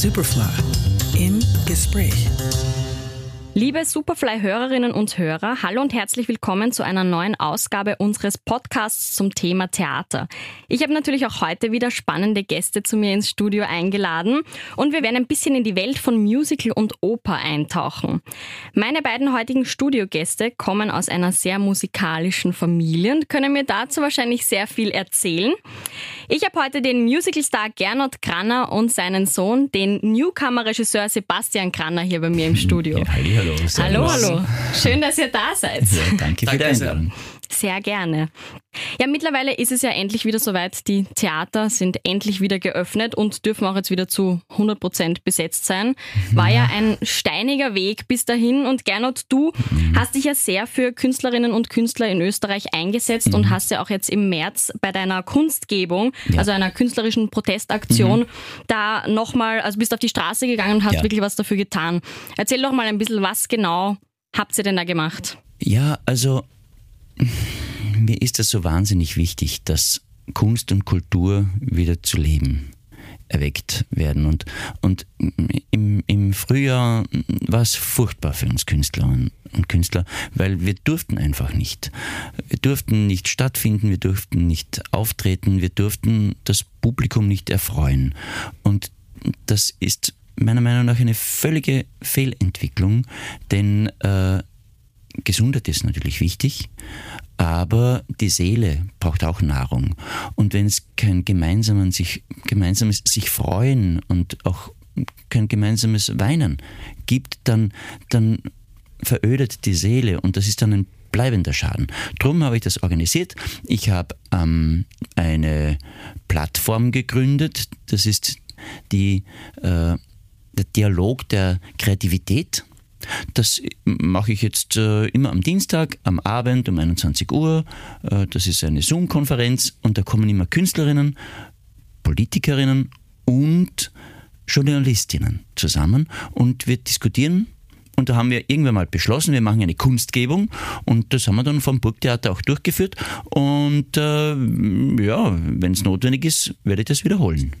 Superfly im Gespräch. Liebe Superfly-Hörerinnen und Hörer, hallo und herzlich willkommen zu einer neuen Ausgabe unseres Podcasts zum Thema Theater. Ich habe natürlich auch heute wieder spannende Gäste zu mir ins Studio eingeladen und wir werden ein bisschen in die Welt von Musical und Oper eintauchen. Meine beiden heutigen Studiogäste kommen aus einer sehr musikalischen Familie und können mir dazu wahrscheinlich sehr viel erzählen. Ich habe heute den Musicalstar Gernot Kranner und seinen Sohn, den Newcomer-Regisseur Sebastian Kranner hier bei mir im Studio. Ja, hallo, hallo. Hallo, hallo. Schön, dass ihr da seid. Ja, danke für die Einladung. Sehr gerne. Ja, mittlerweile ist es ja endlich wieder soweit. Die Theater sind endlich wieder geöffnet und dürfen auch jetzt wieder zu 100 Prozent besetzt sein. War ja ein steiniger Weg bis dahin. Und Gernot, du hast dich ja sehr für Künstlerinnen und Künstler in Österreich eingesetzt und hast ja auch jetzt im März bei deiner Kunstgebung, Ja. also einer künstlerischen Protestaktion, da nochmal, also bist auf die Straße gegangen und hast Ja. wirklich was dafür getan. Erzähl doch mal ein bisschen, was genau habt ihr denn da gemacht? Ja, also mir ist das so wahnsinnig wichtig, dass Kunst und Kultur wieder zu leben erweckt werden. Und, und im, im Frühjahr war es furchtbar für uns Künstlerinnen und Künstler, weil wir durften einfach nicht. Wir durften nicht stattfinden, wir durften nicht auftreten, wir durften das Publikum nicht erfreuen. Und das ist meiner Meinung nach eine völlige Fehlentwicklung, denn äh, Gesundheit ist natürlich wichtig, aber die Seele braucht auch Nahrung. Und wenn es kein gemeinsames sich, gemeinsames sich freuen und auch kein gemeinsames Weinen gibt, dann, dann verödet die Seele und das ist dann ein bleibender Schaden. Drum habe ich das organisiert. Ich habe ähm, eine Plattform gegründet. Das ist die, äh, der Dialog der Kreativität. Das mache ich jetzt äh, immer am Dienstag, am Abend um 21 Uhr. Äh, das ist eine Zoom-Konferenz und da kommen immer Künstlerinnen, Politikerinnen und Journalistinnen zusammen und wir diskutieren. Und da haben wir irgendwann mal beschlossen, wir machen eine Kunstgebung und das haben wir dann vom Burgtheater auch durchgeführt. Und äh, ja, wenn es notwendig ist, werde ich das wiederholen.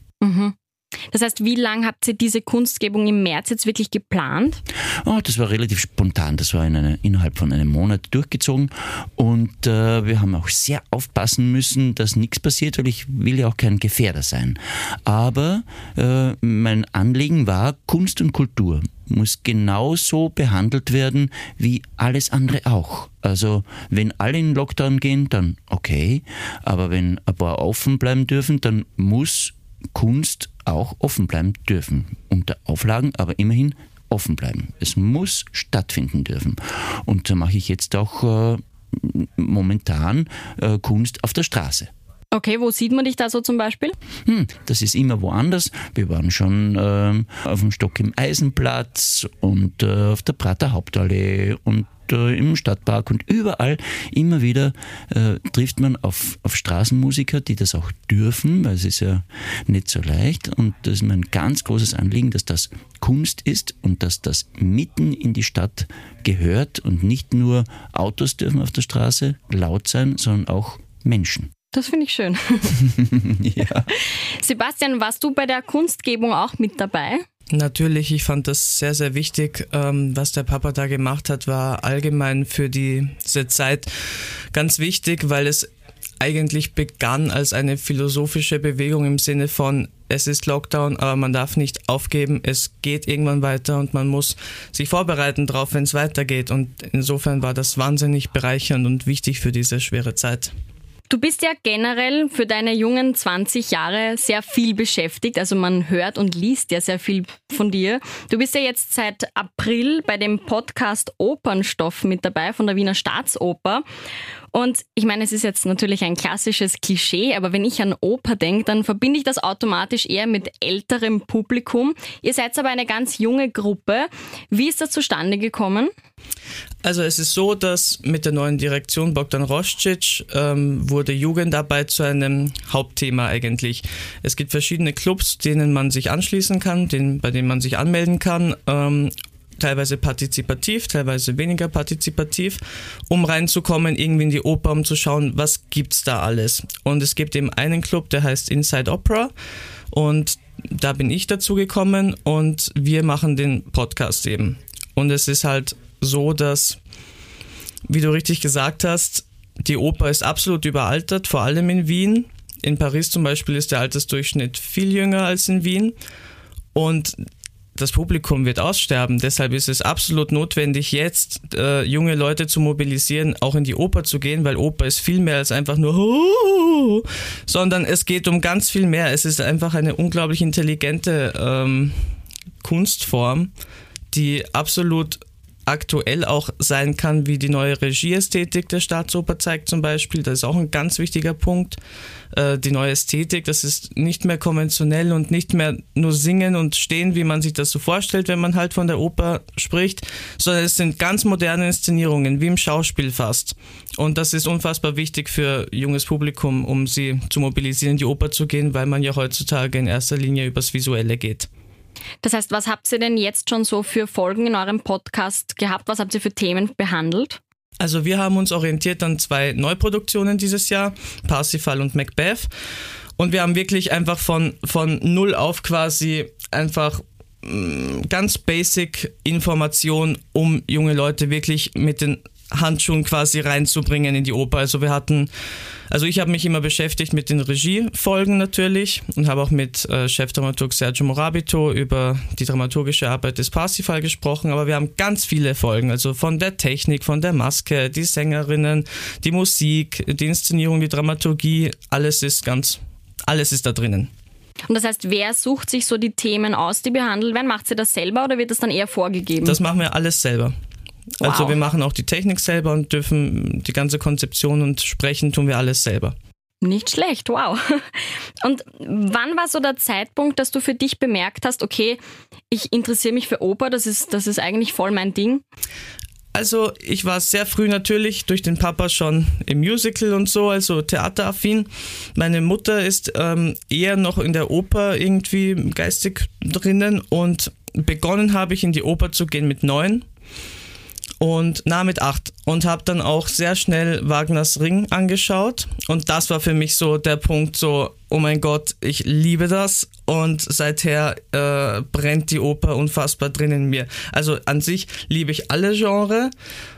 Das heißt, wie lange habt ihr diese Kunstgebung im März jetzt wirklich geplant? Oh, das war relativ spontan. Das war in eine, innerhalb von einem Monat durchgezogen. Und äh, wir haben auch sehr aufpassen müssen, dass nichts passiert, weil ich will ja auch kein Gefährder sein. Aber äh, mein Anliegen war, Kunst und Kultur muss genauso behandelt werden wie alles andere auch. Also wenn alle in Lockdown gehen, dann okay. Aber wenn ein paar offen bleiben dürfen, dann muss Kunst auch offen bleiben dürfen. Unter Auflagen, aber immerhin offen bleiben. Es muss stattfinden dürfen. Und da mache ich jetzt auch äh, momentan äh, Kunst auf der Straße. Okay, wo sieht man dich da so zum Beispiel? Hm, das ist immer woanders. Wir waren schon ähm, auf dem Stock im Eisenplatz und äh, auf der Prater Hauptallee und äh, im Stadtpark und überall immer wieder äh, trifft man auf, auf Straßenmusiker, die das auch dürfen, weil es ist ja nicht so leicht. Und das ist mir ein ganz großes Anliegen, dass das Kunst ist und dass das mitten in die Stadt gehört und nicht nur Autos dürfen auf der Straße laut sein, sondern auch Menschen. Das finde ich schön. Ja. Sebastian, warst du bei der Kunstgebung auch mit dabei? Natürlich, ich fand das sehr, sehr wichtig. Ähm, was der Papa da gemacht hat, war allgemein für diese Zeit ganz wichtig, weil es eigentlich begann als eine philosophische Bewegung im Sinne von, es ist Lockdown, aber man darf nicht aufgeben, es geht irgendwann weiter und man muss sich vorbereiten darauf, wenn es weitergeht. Und insofern war das wahnsinnig bereichernd und wichtig für diese schwere Zeit. Du bist ja generell für deine jungen 20 Jahre sehr viel beschäftigt. Also man hört und liest ja sehr viel von dir. Du bist ja jetzt seit April bei dem Podcast Opernstoff mit dabei von der Wiener Staatsoper. Und ich meine, es ist jetzt natürlich ein klassisches Klischee, aber wenn ich an Oper denke, dann verbinde ich das automatisch eher mit älterem Publikum. Ihr seid aber eine ganz junge Gruppe. Wie ist das zustande gekommen? Also es ist so, dass mit der neuen Direktion Bogdan Roscic ähm, wurde Jugendarbeit zu einem Hauptthema eigentlich. Es gibt verschiedene Clubs, denen man sich anschließen kann, denen, bei denen man sich anmelden kann. Ähm, teilweise partizipativ, teilweise weniger partizipativ, um reinzukommen irgendwie in die Oper, um zu schauen, was gibt's da alles. Und es gibt eben einen Club, der heißt Inside Opera und da bin ich dazu gekommen und wir machen den Podcast eben. Und es ist halt so, dass, wie du richtig gesagt hast, die Oper ist absolut überaltert, vor allem in Wien. In Paris zum Beispiel ist der Altersdurchschnitt viel jünger als in Wien. Und das Publikum wird aussterben. Deshalb ist es absolut notwendig, jetzt äh, junge Leute zu mobilisieren, auch in die Oper zu gehen, weil Oper ist viel mehr als einfach nur, sondern es geht um ganz viel mehr. Es ist einfach eine unglaublich intelligente ähm, Kunstform, die absolut aktuell auch sein kann, wie die neue Regieästhetik der Staatsoper zeigt zum Beispiel. Das ist auch ein ganz wichtiger Punkt. Äh, die neue Ästhetik, das ist nicht mehr konventionell und nicht mehr nur singen und stehen, wie man sich das so vorstellt, wenn man halt von der Oper spricht, sondern es sind ganz moderne Inszenierungen, wie im Schauspiel fast. Und das ist unfassbar wichtig für junges Publikum, um sie zu mobilisieren, in die Oper zu gehen, weil man ja heutzutage in erster Linie übers Visuelle geht. Das heißt, was habt ihr denn jetzt schon so für Folgen in eurem Podcast gehabt? Was habt ihr für Themen behandelt? Also wir haben uns orientiert an zwei Neuproduktionen dieses Jahr, Parsifal und Macbeth. Und wir haben wirklich einfach von, von null auf quasi einfach mm, ganz basic Information, um junge Leute wirklich mit den Handschuhen quasi reinzubringen in die Oper. Also wir hatten, also ich habe mich immer beschäftigt mit den Regiefolgen natürlich und habe auch mit äh, Chefdramaturg Sergio Morabito über die dramaturgische Arbeit des Parsifal gesprochen, aber wir haben ganz viele Folgen, also von der Technik, von der Maske, die Sängerinnen, die Musik, die Inszenierung, die Dramaturgie, alles ist ganz, alles ist da drinnen. Und das heißt, wer sucht sich so die Themen aus, die behandelt werden? Macht sie das selber oder wird das dann eher vorgegeben? Das machen wir alles selber. Also wow. Also wir machen auch die Technik selber und dürfen die ganze Konzeption und sprechen tun wir alles selber. Nicht schlecht, wow. Und wann war so der Zeitpunkt, dass du für dich bemerkt hast, okay, ich interessiere mich für Oper, das ist, das ist eigentlich voll mein Ding? Also ich war sehr früh natürlich durch den Papa schon im Musical und so, also theateraffin. Meine Mutter ist ähm, eher noch in der Oper irgendwie geistig drinnen und begonnen habe ich in die Oper zu gehen mit neun und na mit acht und habe dann auch sehr schnell Wagners Ring angeschaut. Und das war für mich so der Punkt so oh mein Gott ich liebe das. Und seither äh, brennt die Oper unfassbar drin in mir. Also an sich liebe ich alle Genre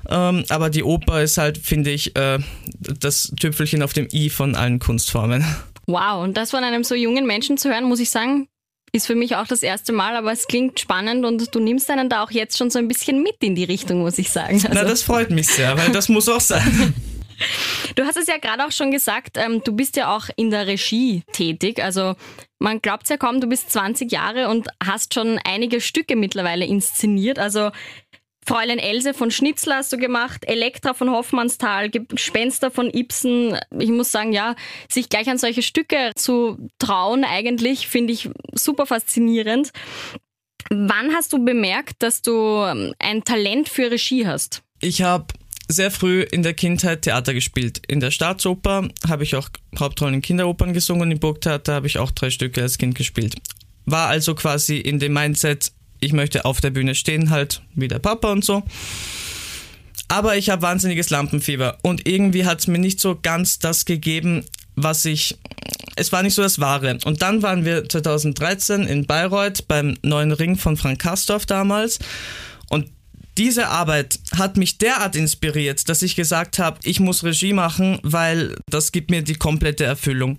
ähm, aber die Oper ist halt finde ich äh, das Tüpfelchen auf dem i von allen Kunstformen. Wow, und das von einem so jungen Menschen zu hören, muss ich sagen, ist für mich auch das erste Mal, aber es klingt spannend und du nimmst einen da auch jetzt schon so ein bisschen mit in die Richtung, muss ich sagen. Also Na, das freut mich sehr, weil das muss auch sein. Du hast es ja gerade auch schon gesagt, ähm, du bist ja auch in der Regie tätig. Also man glaubt es ja kaum, du bist 20 Jahre und hast schon einige Stücke mittlerweile inszeniert. Also Fräulein Else von Schnitzler hast du gemacht, Elektra von Hoffmannsthal, Gespenster von Ibsen. Ich muss sagen, ja, sich gleich an solche Stücke zu trauen, eigentlich finde ich super faszinierend. Wann hast du bemerkt, dass du ähm, ein Talent für Regie hast? Ich habe sehr früh in der Kindheit Theater gespielt. In der Staatsoper habe ich auch Hauptrollen in Kinderopern gesungen und im Burgtheater habe ich auch drei Stücke als Kind gespielt. War also quasi in dem Mindset, ich möchte auf der Bühne stehen, halt wie der Papa und so. Aber ich habe wahnsinniges Lampenfieber und irgendwie hat es mir nicht so ganz das gegeben, was ich. Es war nicht so das Wahre. Und dann waren wir 2013 in Bayreuth beim neuen Ring von Frank Kastorf damals. Und diese Arbeit hat mich derart inspiriert, dass ich gesagt habe, ich muss Regie machen, weil das gibt mir die komplette Erfüllung.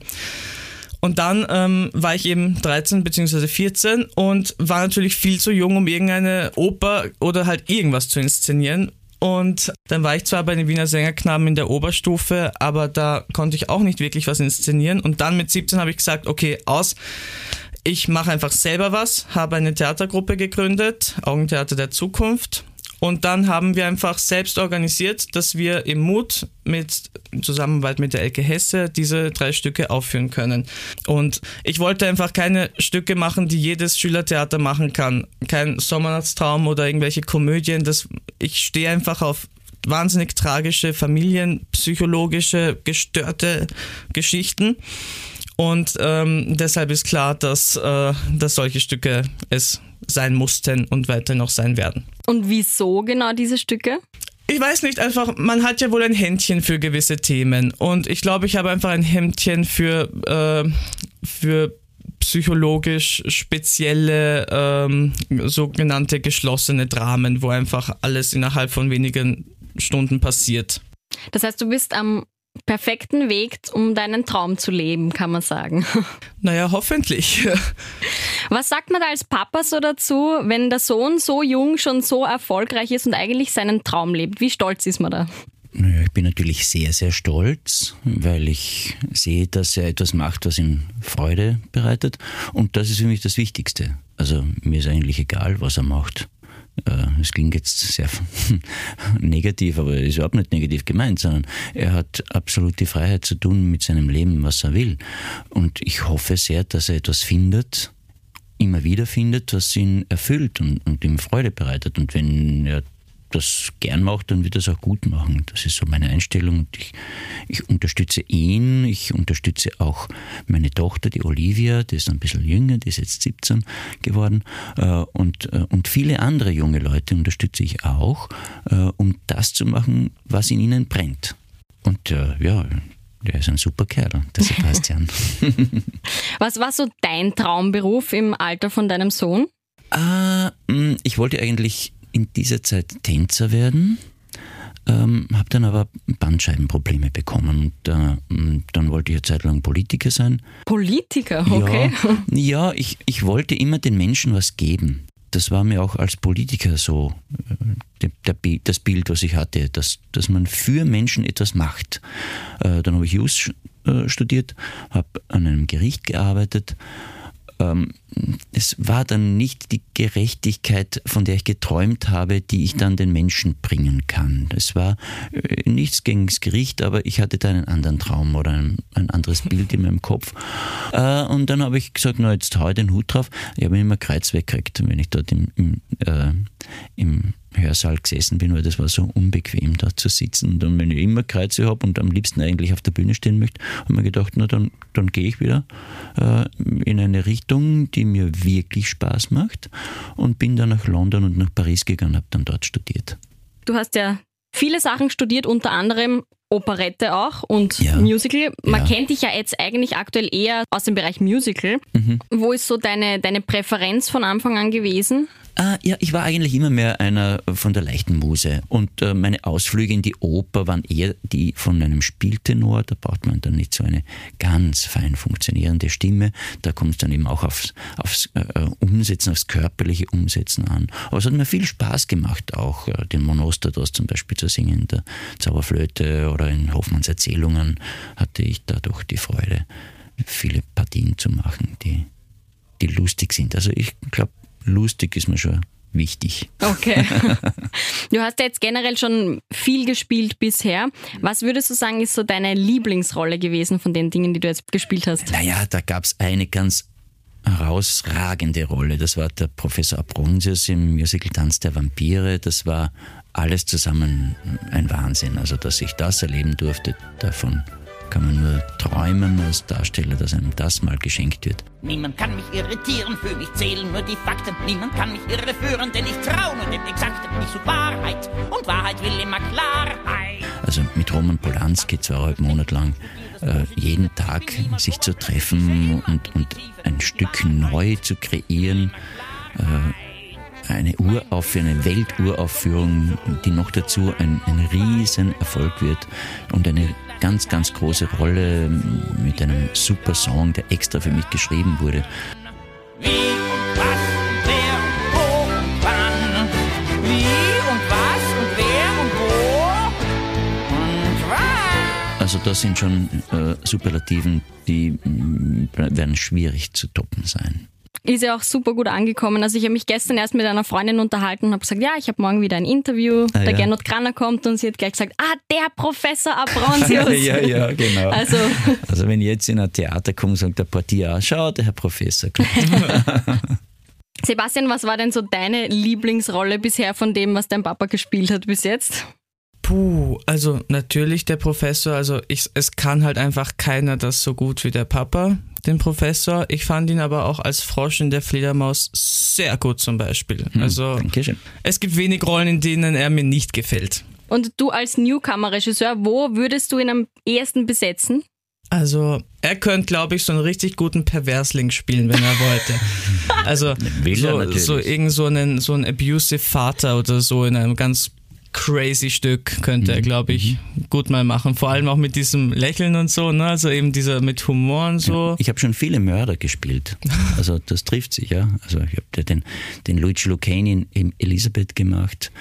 Und dann ähm, war ich eben 13 bzw. 14 und war natürlich viel zu jung, um irgendeine Oper oder halt irgendwas zu inszenieren. Und dann war ich zwar bei den Wiener Sängerknaben in der Oberstufe, aber da konnte ich auch nicht wirklich was inszenieren. Und dann mit 17 habe ich gesagt, okay, aus. Ich mache einfach selber was, habe eine Theatergruppe gegründet, Augentheater der Zukunft und dann haben wir einfach selbst organisiert, dass wir im Mut mit Zusammenarbeit mit der Elke Hesse diese drei Stücke aufführen können. Und ich wollte einfach keine Stücke machen, die jedes Schülertheater machen kann. Kein Sommernachtstraum oder irgendwelche Komödien. Das, ich stehe einfach auf wahnsinnig tragische, familienpsychologische, gestörte Geschichten. Und ähm, deshalb ist klar, dass, äh, dass solche Stücke es sein mussten und weiter noch sein werden. Und wieso genau diese Stücke? Ich weiß nicht, einfach, man hat ja wohl ein Händchen für gewisse Themen. Und ich glaube, ich habe einfach ein Händchen für, äh, für psychologisch spezielle ähm, sogenannte geschlossene Dramen, wo einfach alles innerhalb von wenigen Stunden passiert. Das heißt, du bist am perfekten Weg, um deinen Traum zu leben, kann man sagen. Naja, hoffentlich. Was sagt man da als Papa so dazu, wenn der Sohn so jung schon so erfolgreich ist und eigentlich seinen Traum lebt? Wie stolz ist man da? Naja, ich bin natürlich sehr, sehr stolz, weil ich sehe, dass er etwas macht, was ihm Freude bereitet. Und das ist für mich das Wichtigste. Also mir ist eigentlich egal, was er macht. Äh, es klingt jetzt sehr negativ, aber es ist überhaupt nicht negativ gemeint, sondern er hat absolut die Freiheit zu tun mit seinem Leben, was er will. Und ich hoffe sehr, dass er etwas findet, immer wieder findet, was ihn erfüllt und, und ihm Freude bereitet. Und wenn er das gern macht, dann wird es auch gut machen. Das ist so meine Einstellung. Und ich, ich unterstütze ihn, ich unterstütze auch meine Tochter, die Olivia, die ist ein bisschen jünger, die ist jetzt 17 geworden. Äh, und, äh, und viele andere junge Leute unterstütze ich auch, äh, um das zu machen, was in ihnen brennt. Und ja, der ist ein super Kerl, der Sebastian. was war so dein Traumberuf im Alter von deinem Sohn? Ah, ich wollte eigentlich in dieser Zeit Tänzer werden, ähm, habe dann aber Bandscheibenprobleme bekommen. Und, äh, dann wollte ich eine Zeit lang Politiker sein. Politiker, okay. Ja, ja ich, ich wollte immer den Menschen was geben. Das war mir auch als Politiker so äh, der, der, das Bild, was ich hatte, dass, dass man für Menschen etwas macht. Äh, dann habe ich Jus äh, studiert, habe an einem Gericht gearbeitet ähm, es war dann nicht die Gerechtigkeit, von der ich geträumt habe, die ich dann den Menschen bringen kann. Es war äh, nichts gegen das Gericht, aber ich hatte da einen anderen Traum oder ein, ein anderes Bild in meinem Kopf. Äh, und dann habe ich gesagt, na jetzt hau ich den Hut drauf. Ich habe immer Kreuz weggekriegt, wenn ich dort im, im, äh, im Hörsaal gesessen bin, weil das war so unbequem, da zu sitzen. Und dann, wenn ich immer Kreuze habe und am liebsten eigentlich auf der Bühne stehen möchte, habe ich mir gedacht, na dann, dann gehe ich wieder äh, in eine Richtung, die mir wirklich Spaß macht und bin dann nach London und nach Paris gegangen und habe dann dort studiert. Du hast ja viele Sachen studiert, unter anderem Operette auch und ja. Musical. Man ja. kennt dich ja jetzt eigentlich aktuell eher aus dem Bereich Musical. Mhm. Wo ist so deine, deine Präferenz von Anfang an gewesen? Ah, ja, ich war eigentlich immer mehr einer von der leichten Muse. Und äh, meine Ausflüge in die Oper waren eher die von einem Spieltenor. Da braucht man dann nicht so eine ganz fein funktionierende Stimme. Da kommt es dann eben auch aufs, aufs äh, Umsetzen, aufs körperliche Umsetzen an. Aber es hat mir viel Spaß gemacht, auch äh, den Monostatos zum Beispiel zu singen in der Zauberflöte oder in Hoffmanns Erzählungen hatte ich dadurch die Freude, viele Partien zu machen, die, die lustig sind. Also ich glaube, lustig ist mir schon wichtig. Okay. Du hast ja jetzt generell schon viel gespielt bisher. Was würdest du sagen, ist so deine Lieblingsrolle gewesen von den Dingen, die du jetzt gespielt hast? Naja, da gab es eine ganz herausragende Rolle. Das war der Professor Abronsius im Musical Tanz der Vampire. Das war alles zusammen ein Wahnsinn. Also, dass ich das erleben durfte, davon kann man nur träumen als Darsteller, dass einem das mal geschenkt wird. Niemand kann mich irritieren, für mich zählen nur die Fakten. Niemand kann mich irreführen, denn ich traue nur dem Exakten. Ich suche Wahrheit und Wahrheit will immer Klarheit. Also mit Roman Polanski zweieinhalb Monate lang äh, jeden Tag sich zu treffen und, und ein Stück neu zu kreieren. Äh, eine Urauf, eine Welturaufführung, die noch dazu ein, ein Riesenerfolg wird und eine ganz, ganz große Rolle mit einem super Song, der extra für mich geschrieben wurde. Wie und was und wer und wo und wann. Wie und was und wer und wo und wann. Also das sind schon äh, Superlativen, die äh, werden schwierig zu toppen sein ist ja auch super gut angekommen. Also ich habe mich gestern erst mit einer Freundin unterhalten und habe gesagt, ja, ich habe morgen wieder ein Interview. Ah, der ja. Gernot Kranner kommt und sie hat gleich gesagt, ah, der Professor Abronsius. ja, ja, genau. Also, also wenn ich jetzt in ein Theater komme, sagt der Portier, ah, schau, der Herr Professor kommt. Sebastian, was war denn so deine Lieblingsrolle bisher von dem, was dein Papa gespielt hat bis jetzt? Puh, also natürlich der Professor, also ich, es kann halt einfach keiner das so gut wie der Papa den Professor. Ich fand ihn aber auch als Frosch in der Fledermaus sehr gut zum Beispiel. Hm, also Dankeschön. es gibt wenig Rollen, in denen er mir nicht gefällt. Und du als Newcomer-Regisseur, wo würdest du ihn am ehesten besetzen? Also er könnte, glaube ich, so einen richtig guten Perversling spielen, wenn er wollte. Also so, so irgend so einen, so einen abusive Vater oder so in einem ganz crazy Stück könnte Mhm. er, glaube ich, gut mal machen. Vor allem auch mit diesem Lächeln und so, ne? Also eben dieser mit Humor und so. Ich habe schon viele Mörder gespielt. Also das trifft sich, ja. Also ich habe den, den Luigi Lucchini in- in Elisabeth gemacht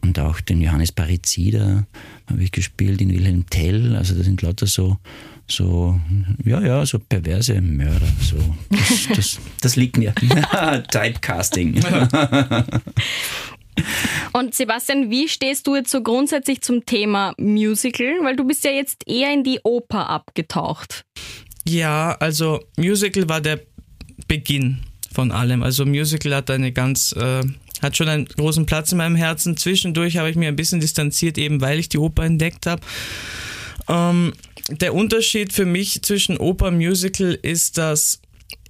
und auch den Johannes Parizida habe ich gespielt, in Wilhelm Tell. Also das sind lauter so, so ja, ja, so perverse Mörder. So. Das, das, das liegt mir. Typecasting. Und Sebastian, wie stehst du jetzt so grundsätzlich zum Thema Musical? Weil du bist ja jetzt eher in die Oper abgetaucht. Ja, also Musical war der Beginn von allem. Also Musical hat eine ganz, äh, hat schon einen großen Platz in meinem Herzen. Zwischendurch habe ich mir ein bisschen distanziert, eben weil ich die Oper entdeckt habe. Ähm, der Unterschied für mich zwischen Oper und Musical ist, dass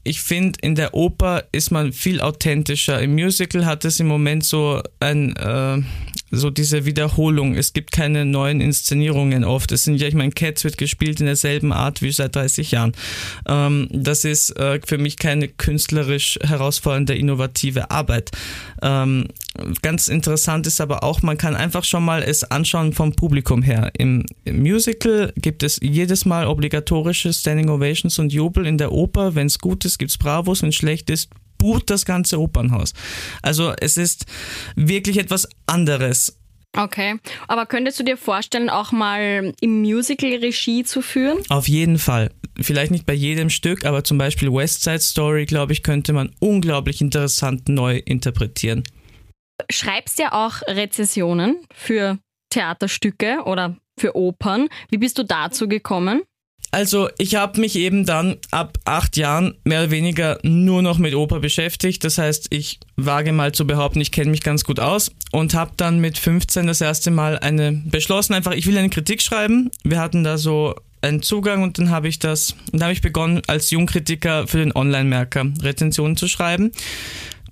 ich finde, in der Oper ist man viel authentischer. Im Musical hat es im Moment so ein, äh, so diese Wiederholung. Es gibt keine neuen Inszenierungen oft. Es sind ja, ich meine, Cats wird gespielt in derselben Art wie seit 30 Jahren. Ähm, das ist äh, für mich keine künstlerisch herausfordernde, innovative Arbeit. Ähm, ganz interessant ist aber auch, man kann einfach schon mal es anschauen vom Publikum her. Im, Musical gibt es jedes Mal obligatorische Standing Ovations und Jubel. In der Oper, wenn es gut ist, gibt's Bravos, wenn es schlecht ist, buht das ganze Opernhaus. Also es ist wirklich etwas anderes. Okay. Aber könntest du dir vorstellen, auch mal im Musical Regie zu führen? Auf jeden Fall. Vielleicht nicht bei jedem Stück, aber zum Beispiel West Side Story, glaube ich, könnte man unglaublich interessant neu interpretieren. Schreibst ja auch Rezessionen für Theaterstücke oder für Opern. Wie bist du dazu gekommen? Also ich habe mich eben dann ab acht Jahren mehr oder weniger nur noch mit Oper beschäftigt. Das heißt, ich wage mal zu behaupten, ich kenne mich ganz gut aus und habe dann mit 15 das erste Mal eine beschlossen, einfach ich will eine Kritik schreiben. Wir hatten da so einen Zugang und dann habe ich das, dann habe ich begonnen als Jungkritiker für den Online-Merker Rezensionen zu schreiben.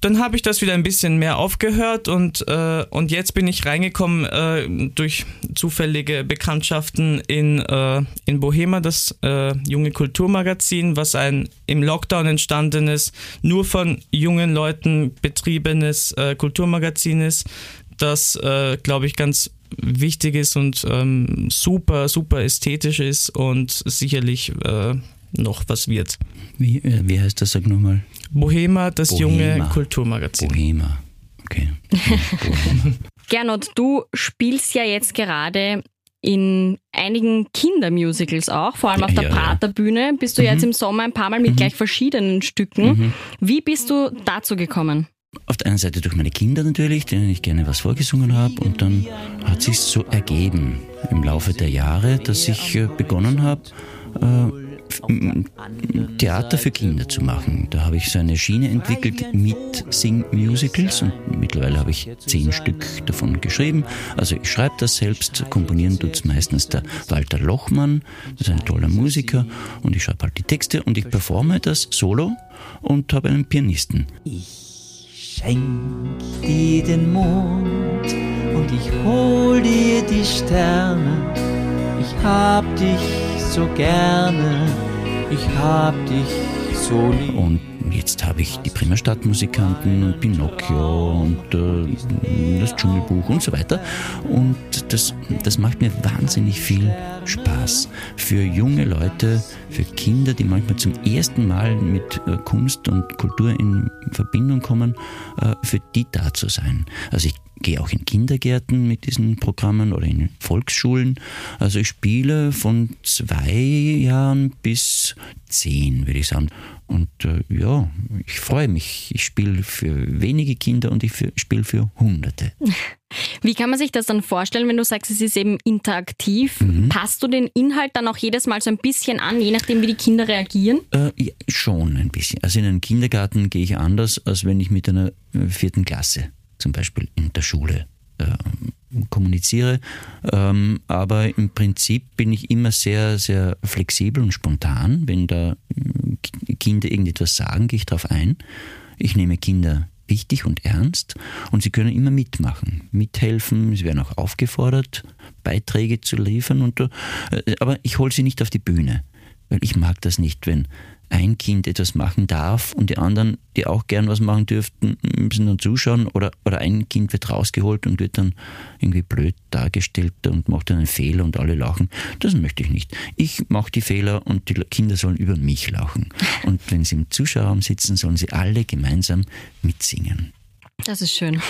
Dann habe ich das wieder ein bisschen mehr aufgehört und, äh, und jetzt bin ich reingekommen äh, durch zufällige Bekanntschaften in, äh, in Bohema, das äh, junge Kulturmagazin, was ein im Lockdown entstandenes, nur von jungen Leuten betriebenes äh, Kulturmagazin ist, das, äh, glaube ich, ganz wichtig ist und ähm, super, super ästhetisch ist und sicherlich noch was wird. Wie, wie heißt das? Sag nochmal. Bohema, das junge Bohema. Kulturmagazin. Bohema. Okay. Bohema. Gernot, du spielst ja jetzt gerade in einigen Kindermusicals auch, vor allem auf der Ja. Praterbühne. Bist du jetzt im Sommer ein paar Mal mit gleich verschiedenen Stücken. Wie bist du dazu gekommen? Auf der einen Seite durch meine Kinder natürlich, denen ich gerne was vorgesungen habe. Und dann hat sich so ergeben im Laufe der Jahre, dass ich äh, begonnen habe, äh, Theater für Kinder zu machen. Da habe ich so eine Schiene entwickelt mit Sing-Musicals und mittlerweile habe ich zehn Stück davon geschrieben. Also ich schreibe das selbst, komponieren tut's meistens der Walter Lochmann, das ist ein toller Musiker und ich schreibe halt die Texte und ich performe das solo und habe einen Pianisten. Schenk dir den Mond und ich hol dir die Sterne. Ich hab dich so gerne, ich hab dich so lieb. Und jetzt habe ich die Bremer Stadtmusikanten und Pinocchio und äh, das Dschungelbuch und so weiter. Und das, das macht mir wahnsinnig viel Spaß. Für junge Leute, für Kinder, die manchmal zum ersten Mal mit äh, Kunst und Kultur in Verbindung kommen, äh, für die da zu sein. Also ich gehe auch in Kindergärten mit diesen Programmen oder in Volksschulen. Also ich spiele von zwei Jahren bis zehn, würde ich sagen. Und äh, ja, ich freue mich. Ich spiele für wenige Kinder und ich spiele für Hunderte. Wie kann man sich das dann vorstellen, wenn du sagst, es ist eben interaktiv? Passt du den Inhalt dann auch jedes Mal so ein bisschen an, je nachdem, wie die Kinder reagieren? Äh, ja, schon ein bisschen. Also in einen Kindergarten gehe ich anders, als wenn ich mit einer äh, vierten Klasse zum Beispiel in der Schule äh, kommuniziere. Ähm, aber im Prinzip bin ich immer sehr, sehr flexibel und spontan. Wenn da äh, Kinder irgendetwas sagen, gehe ich darauf ein. Ich nehme Kinder wichtig und ernst und sie können immer mitmachen, mithelfen. Sie werden auch aufgefordert, Beiträge zu liefern. Und, äh, aber ich hole sie nicht auf die Bühne Weil ich mag das nicht, wenn ein Kind etwas machen darf und die anderen, die auch gern was machen dürften, müssen dann zuschauen oder, oder ein Kind wird rausgeholt und wird dann irgendwie blöd dargestellt und macht dann einen Fehler und alle lachen. Das möchte ich nicht. Ich mache die Fehler und die Kinder sollen über mich lachen. Und wenn sie im Zuschauerraum sitzen, sollen sie alle gemeinsam mitsingen. Das ist schön.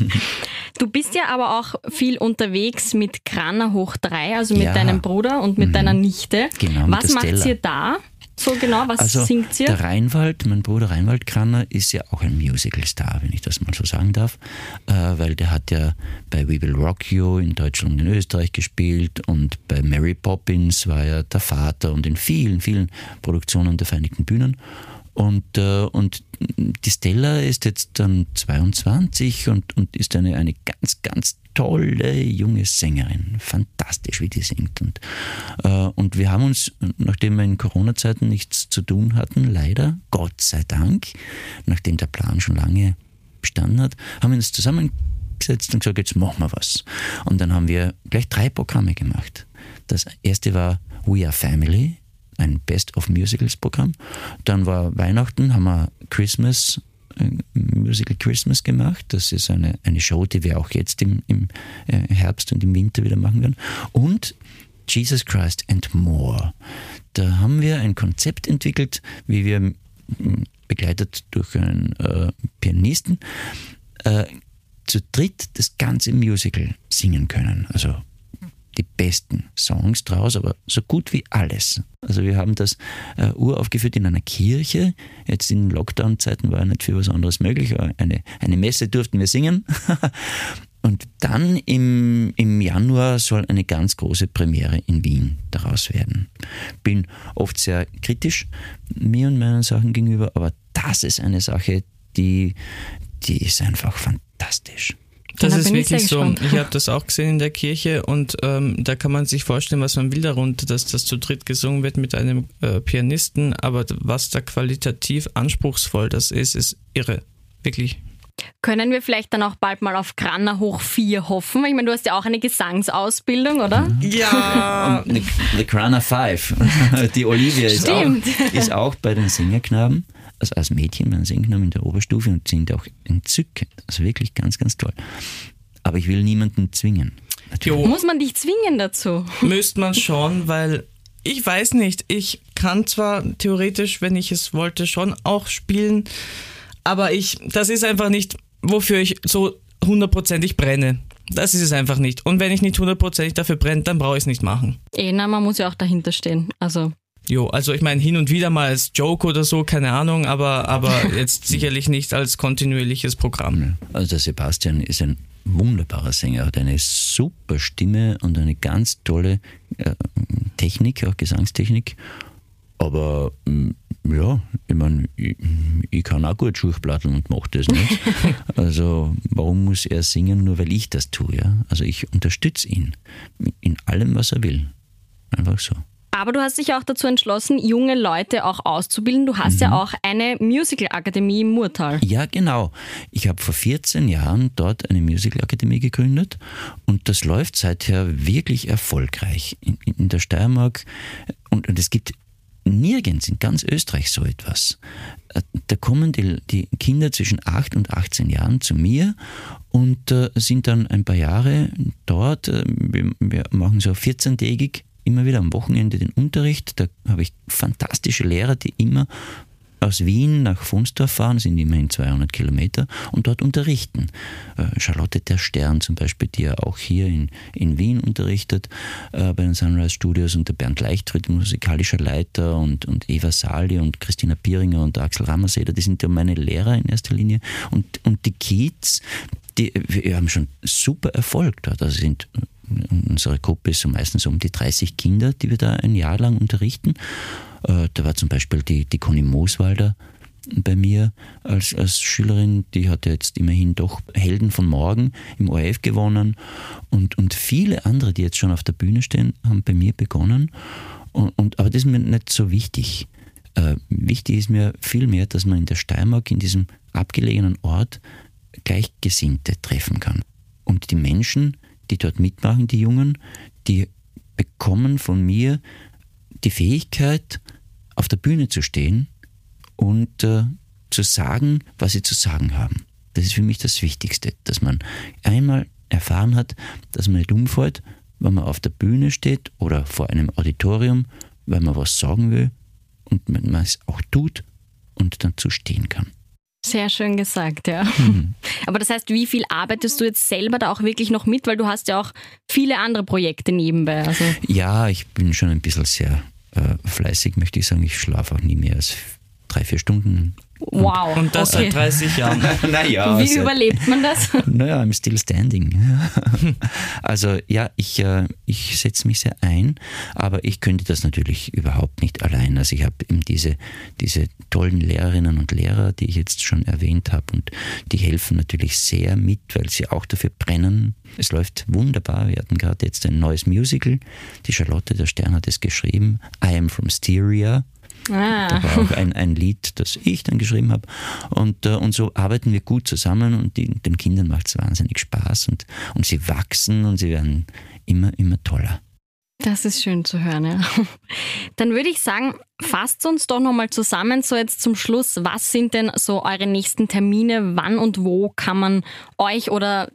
du bist ja aber auch viel unterwegs mit Kraner hoch 3, also mit Ja. deinem Bruder und mit deiner Nichte. Genau, Was macht ihr da? So genau, was Also singt ihr? der Reinwald, mein Bruder Reinwald Kranner, ist ja auch ein Musical-Star, wenn ich das mal so sagen darf, äh, weil der hat ja bei We Will Rock You in Deutschland und in Österreich gespielt und bei Mary Poppins war er der Vater und in vielen, vielen Produktionen der Vereinigten Bühnen. Und, äh, und die Stella ist jetzt dann 22 und, und ist eine, eine ganz, ganz tolle junge Sängerin. Fantastisch, wie die singt. Und, äh, und wir haben uns, nachdem wir in Corona-Zeiten nichts zu tun hatten, leider, Gott sei Dank, nachdem der Plan schon lange bestanden hat, haben wir uns zusammengesetzt und gesagt, jetzt machen wir was. Und dann haben wir gleich drei Programme gemacht. Das erste war We Are Family, ein Best of Musicals Programm. Dann war Weihnachten, haben wir Christmas, Musical Christmas gemacht. Das ist eine, eine Show, die wir auch jetzt im, im äh, Herbst und im Winter wieder machen werden. Und Jesus Christ and More. Da haben wir ein Konzept entwickelt, wie wir begleitet durch einen äh, Pianisten äh, zu dritt das ganze Musical singen können. Also die besten Songs draus, aber so gut wie alles. Also wir haben das äh, uraufgeführt in einer Kirche. Jetzt in Lockdown-Zeiten war ja nicht für was anderes möglich. Eine, eine Messe durften wir singen. Und dann im, im Januar soll eine ganz große Premiere in Wien daraus werden. Bin oft sehr kritisch mir und meinen Sachen gegenüber, aber das ist eine Sache, die, die ist einfach fantastisch. Das Da ist wirklich so. gespannt. Ich habe das auch gesehen in der Kirche und ähm, da kann man sich vorstellen, was man will darunter, dass das zu dritt gesungen wird mit einem äh, Pianisten, aber was da qualitativ anspruchsvoll das ist, ist irre. Wirklich. Können wir vielleicht dann auch bald mal auf Kraner hoch 4 hoffen? Ich meine, du hast ja auch eine Gesangsausbildung, oder? Ja! The, the Crana Five. Die Olivia ist auch, Stimmt. ist auch bei den Sängerknaben, also als Mädchen bei den Sängerknaben in der Oberstufe und sind auch entzückend. Also wirklich ganz, ganz toll. Aber ich will niemanden zwingen. Jo, Muss man dich zwingen dazu? müsste man schon, weil ich weiß nicht, ich kann zwar theoretisch, wenn ich es wollte, schon auch spielen, aber ich, das ist einfach nicht, wofür ich so hundertprozentig brenne. Das ist es einfach nicht. Und wenn ich nicht hundertprozentig dafür brenne, dann brauche ich es nicht machen. Eh, na, man muss ja auch dahinter stehen. Also, Jo, also ich meine hin und wieder mal als Joke oder so, keine Ahnung, aber, aber jetzt sicherlich nicht als kontinuierliches Programm. Also der Sebastian ist ein wunderbarer Sänger, hat eine super Stimme und eine ganz tolle äh, Technik, auch Gesangstechnik. Aber mm, ja, ich meine, ich, ich kann auch gut Schuchplatteln und mache das nicht. Also warum muss er singen, nur weil ich das tue? Ja? Also ich unterstütze ihn in allem, was er will. Einfach so. Aber du hast dich auch dazu entschlossen, junge Leute auch auszubilden. Du hast Mhm. ja auch eine Musical-Akademie im Murtal. Ja, genau. Ich habe vor 14 Jahren dort eine Musicalakademie gegründet und das läuft seither wirklich erfolgreich in, in der Steiermark. Und, und es gibt nirgends in ganz Österreich so etwas. Äh, Da kommen die, die Kinder zwischen 8 und 18 Jahren zu mir und äh, sind dann ein paar Jahre dort. Äh, Wir, wir machen so 14-tägig immer wieder am Wochenende den Unterricht. Da habe ich fantastische Lehrer, die immer aus Wien nach Funsdorf fahren, sind immerhin 200 Kilometer, und dort unterrichten. Äh, Charlotte der Stern zum Beispiel, die ja auch hier in, in Wien unterrichtet, äh, bei den Sunrise Studios, und der Bernd Leichtritt, musikalischer Leiter, und, und Eva Sali und Christina Pieringer und Axel Rammerseder, die sind ja meine Lehrer in erster Linie. Und, und die Kids, die, wir haben schon super Erfolg dort. Also sind unsere Gruppe ist so meistens um die 30 Kinder, die wir da ein Jahr lang unterrichten. Äh, Da war zum Beispiel die, die Conny Mooswalder bei mir als, als Schülerin, die hat jetzt immerhin doch Helden von Morgen im ORF gewonnen und, und viele andere, die jetzt schon auf der Bühne stehen, haben bei mir begonnen. Und, und, aber das ist mir nicht so wichtig. Äh, wichtig ist mir vielmehr, dass man in der Steiermark, in diesem abgelegenen Ort, Gleichgesinnte treffen kann. Und die Menschen, die dort mitmachen, die Jungen, die bekommen von mir die Fähigkeit, auf der Bühne zu stehen und äh, zu sagen, was sie zu sagen haben. Das ist für mich das Wichtigste, dass man einmal erfahren hat, dass man nicht umfällt, wenn man auf der Bühne steht oder vor einem Auditorium, weil man was sagen will und man es auch tut und dazu stehen kann. Sehr schön gesagt, ja. Aber das heißt, wie viel arbeitest du jetzt selber da auch wirklich noch mit? Weil du hast ja auch viele andere Projekte nebenbei. Also Ja, ich bin schon ein bisschen sehr äh, fleißig, möchte ich sagen. Ich schlafe auch nie mehr als drei, vier Stunden. Wow. Und das okay. seit 30 Jahren. naja, Wie überlebt man das? Naja, I'm still standing. Also ja, ich, äh, ich setze mich sehr ein, aber ich könnte das natürlich überhaupt nicht allein. Also ich habe eben diese, diese tollen Lehrerinnen und Lehrer, die ich jetzt schon erwähnt habe und die helfen natürlich sehr mit, weil sie auch dafür brennen. Es läuft wunderbar. Wir hatten gerade jetzt ein neues Musical. Die Charlotte der Stern hat es geschrieben. I am from Styria. Ah. Da war auch ein, ein Lied, das ich dann geschrieben habe. Und, äh, und so arbeiten wir gut zusammen und die, den Kindern macht es wahnsinnig Spaß und, und sie wachsen und sie werden immer, immer toller. Das ist schön zu hören, ja. Dann würde ich sagen, fasst uns doch nochmal zusammen, so jetzt zum Schluss. Was sind denn so eure nächsten Termine? Wann und wo kann man euch oder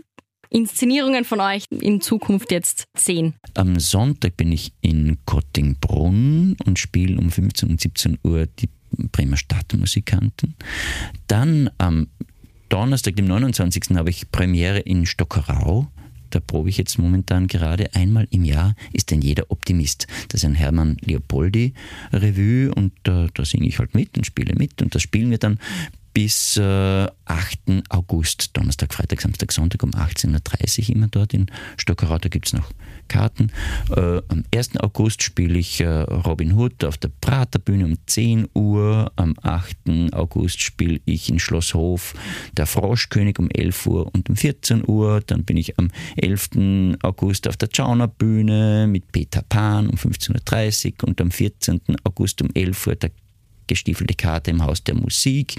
Inszenierungen von euch in Zukunft jetzt sehen? Am Sonntag bin ich in Kottingbrunn und spiele um 15 und 17 Uhr die Bremer Stadtmusikanten. Dann am Donnerstag, dem 29. habe ich Premiere in Stockerau. Da probe ich jetzt momentan gerade einmal im Jahr ist denn jeder Optimist. Das ist ein Hermann Leopoldi Revue und äh, da singe ich halt mit und spiele mit und das spielen wir dann bis äh, 8. August, Donnerstag, Freitag, Samstag, Sonntag um 18.30 Uhr immer dort in Stockerau. Da gibt es noch Karten. Äh, am 1. August spiele ich äh, Robin Hood auf der Praterbühne um 10 Uhr. Am 8. August spiele ich in Schlosshof der Froschkönig um 11 Uhr und um 14 Uhr. Dann bin ich am 11. August auf der Tschauner Bühne mit Peter Pan um 15.30 Uhr und am 14. August um 11 Uhr der gestiefelte Karte im Haus der Musik.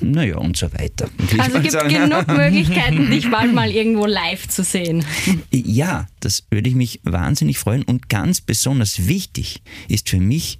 Naja, und so weiter. Also gibt sagen- genug Möglichkeiten, dich bald mal irgendwo live zu sehen. Ja, das würde ich mich wahnsinnig freuen. Und ganz besonders wichtig ist für mich,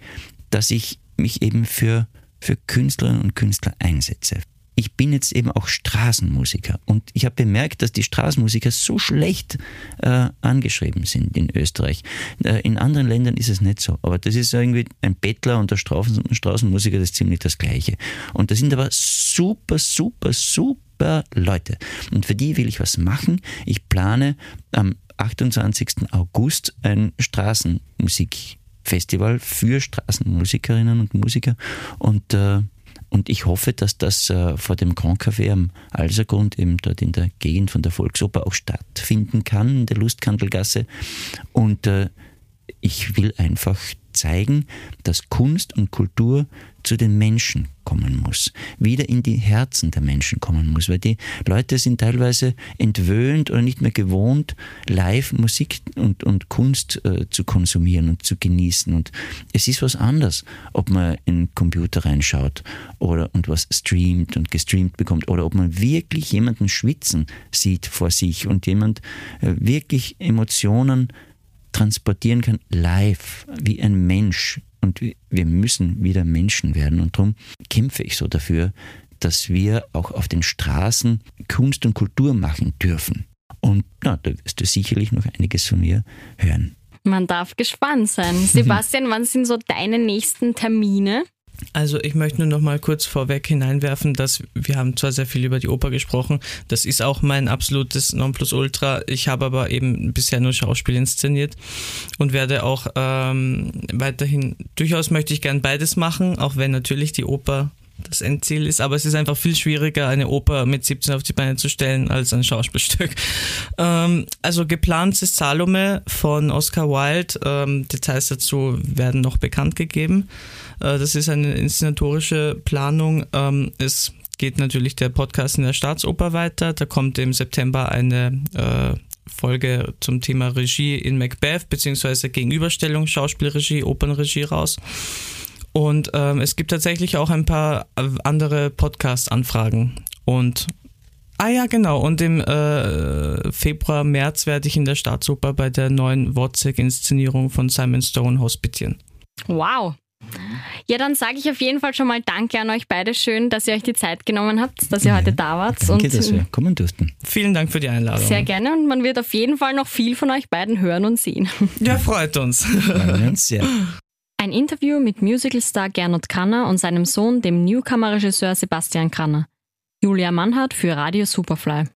dass ich mich eben für, für Künstlerinnen und Künstler einsetze. Ich bin jetzt eben auch Straßenmusiker und ich habe bemerkt, dass die Straßenmusiker so schlecht äh, angeschrieben sind in Österreich. Äh, in anderen Ländern ist es nicht so, aber das ist irgendwie ein Bettler und der Straßenmusiker, das ist ziemlich das Gleiche. Und das sind aber super, super, super Leute. Und für die will ich was machen. Ich plane am 28. August ein Straßenmusikfestival für Straßenmusikerinnen und Musiker und äh, und ich hoffe, dass das äh, vor dem Grand Café am Alsergrund, eben dort in der Gegend von der Volksoper, auch stattfinden kann, in der Lustkandelgasse. Und äh, ich will einfach zeigen, dass Kunst und Kultur zu den Menschen kommen muss, wieder in die Herzen der Menschen kommen muss, weil die Leute sind teilweise entwöhnt oder nicht mehr gewohnt, live Musik und, und Kunst äh, zu konsumieren und zu genießen. Und es ist was anderes, ob man in den Computer reinschaut oder und was streamt und gestreamt bekommt oder ob man wirklich jemanden schwitzen sieht vor sich und jemand äh, wirklich Emotionen transportieren kann, live, wie ein Mensch. Und wir müssen wieder Menschen werden. Und darum kämpfe ich so dafür, dass wir auch auf den Straßen Kunst und Kultur machen dürfen. Und na, da wirst du sicherlich noch einiges von mir hören. Man darf gespannt sein. Sebastian, wann sind so deine nächsten Termine? Also ich möchte nur noch mal kurz vorweg hineinwerfen, dass wir haben zwar sehr viel über die Oper gesprochen, das ist auch mein absolutes Nonplusultra. Ich habe aber eben bisher nur Schauspiel inszeniert und werde auch ähm, weiterhin, durchaus möchte ich gern beides machen, auch wenn natürlich die Oper das Endziel ist, aber es ist einfach viel schwieriger, eine Oper mit 17 auf die Beine zu stellen, als ein Schauspielstück. Ähm, also geplant ist Salome von Oscar Wilde. Ähm, Details dazu werden noch bekannt gegeben. Äh, das ist eine inszenatorische Planung. Ähm, es geht natürlich der Podcast in der Staatsoper weiter. Da kommt im September eine äh, Folge zum Thema Regie in Macbeth, beziehungsweise Gegenüberstellung Schauspielregie, Opernregie raus. Und ähm, es gibt tatsächlich auch ein paar äh, andere Podcast-Anfragen. Und ah ja, genau. Und im äh, Februar, März werde ich in der Staatsoper bei der neuen Wozzeck-Inszenierung von Simon Stone hospitieren. Wow. Ja, dann sage ich auf jeden Fall schon mal Danke an euch beide. Schön, dass ihr euch die Zeit genommen habt, dass ihr heute da wart. Danke, und dass wir kommen durften. Vielen Dank für die Einladung. sehr gerne und man wird auf jeden Fall noch viel von euch beiden hören und sehen. Ja, freut uns. Freuen uns sehr. Ein Interview mit Musicalstar Gernot Kranner und seinem Sohn, dem Newcomer-Regisseur Sebastian Kranner. Julia Mannhardt für Radio Superfly.